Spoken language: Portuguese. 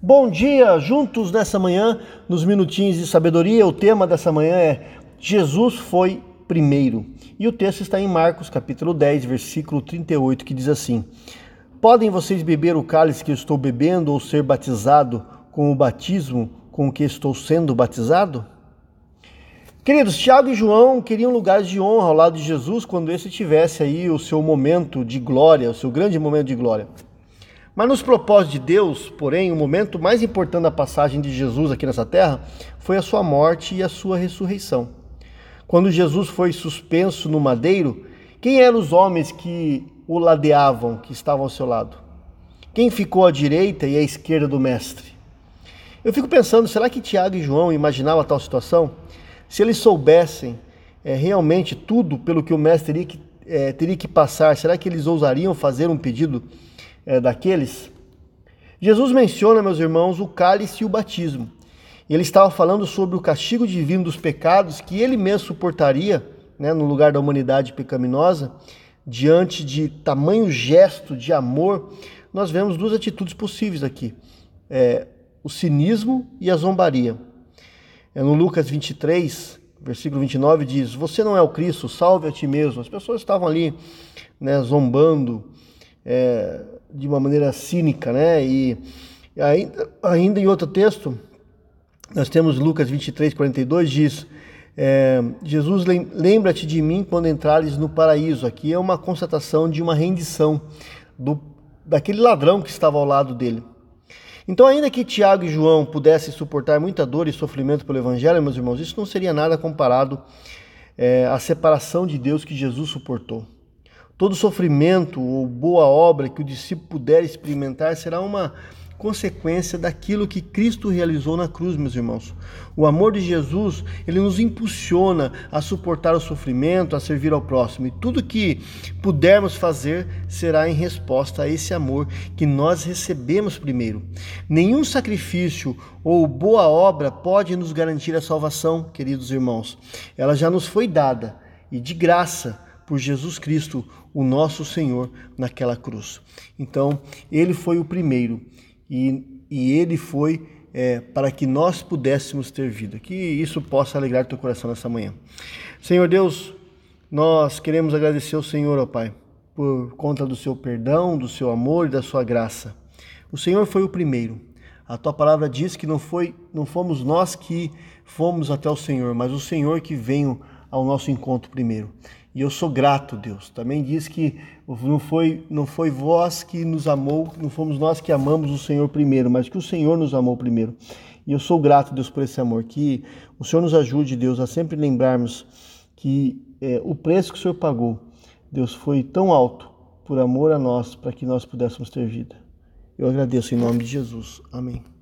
Bom dia, juntos nessa manhã, nos minutinhos de sabedoria. O tema dessa manhã é Jesus foi primeiro. E o texto está em Marcos, capítulo 10, versículo 38, que diz assim: Podem vocês beber o cálice que eu estou bebendo ou ser batizado com o batismo com que estou sendo batizado? Queridos, Tiago e João queriam lugares de honra ao lado de Jesus quando esse tivesse aí o seu momento de glória, o seu grande momento de glória. Mas nos propósitos de Deus, porém, o momento mais importante da passagem de Jesus aqui nessa terra foi a sua morte e a sua ressurreição. Quando Jesus foi suspenso no madeiro, quem eram os homens que o ladeavam, que estavam ao seu lado? Quem ficou à direita e à esquerda do mestre? Eu fico pensando, será que Tiago e João imaginavam tal situação? Se eles soubessem é, realmente tudo pelo que o mestre teria que, é, teria que passar, será que eles ousariam fazer um pedido é, daqueles. Jesus menciona, meus irmãos, o cálice e o batismo. Ele estava falando sobre o castigo divino dos pecados que ele mesmo suportaria né, no lugar da humanidade pecaminosa, diante de tamanho gesto de amor. Nós vemos duas atitudes possíveis aqui: é, o cinismo e a zombaria. É, no Lucas 23, versículo 29, diz: Você não é o Cristo, salve a ti mesmo. As pessoas estavam ali né, zombando, é, de uma maneira cínica, né? E ainda, ainda em outro texto, nós temos Lucas 23, 42, diz: é, Jesus, lembra-te de mim quando entrares no paraíso. Aqui é uma constatação de uma rendição do, daquele ladrão que estava ao lado dele. Então, ainda que Tiago e João pudessem suportar muita dor e sofrimento pelo Evangelho, meus irmãos, isso não seria nada comparado é, à separação de Deus que Jesus suportou. Todo sofrimento ou boa obra que o discípulo puder experimentar será uma consequência daquilo que Cristo realizou na cruz, meus irmãos. O amor de Jesus, ele nos impulsiona a suportar o sofrimento, a servir ao próximo. E tudo que pudermos fazer será em resposta a esse amor que nós recebemos primeiro. Nenhum sacrifício ou boa obra pode nos garantir a salvação, queridos irmãos. Ela já nos foi dada e de graça por Jesus Cristo, o nosso Senhor, naquela cruz. Então, ele foi o primeiro e, e ele foi é, para que nós pudéssemos ter vida. Que isso possa alegrar teu coração nessa manhã. Senhor Deus, nós queremos agradecer ao Senhor, ó Pai, por conta do seu perdão, do seu amor e da sua graça. O Senhor foi o primeiro. A tua palavra diz que não foi, não fomos nós que fomos até o Senhor, mas o Senhor que veio ao nosso encontro primeiro. E eu sou grato, Deus. Também diz que não foi, não foi vós que nos amou, não fomos nós que amamos o Senhor primeiro, mas que o Senhor nos amou primeiro. E eu sou grato, Deus, por esse amor. Que o Senhor nos ajude, Deus, a sempre lembrarmos que é, o preço que o Senhor pagou, Deus, foi tão alto por amor a nós, para que nós pudéssemos ter vida. Eu agradeço em nome de Jesus. Amém.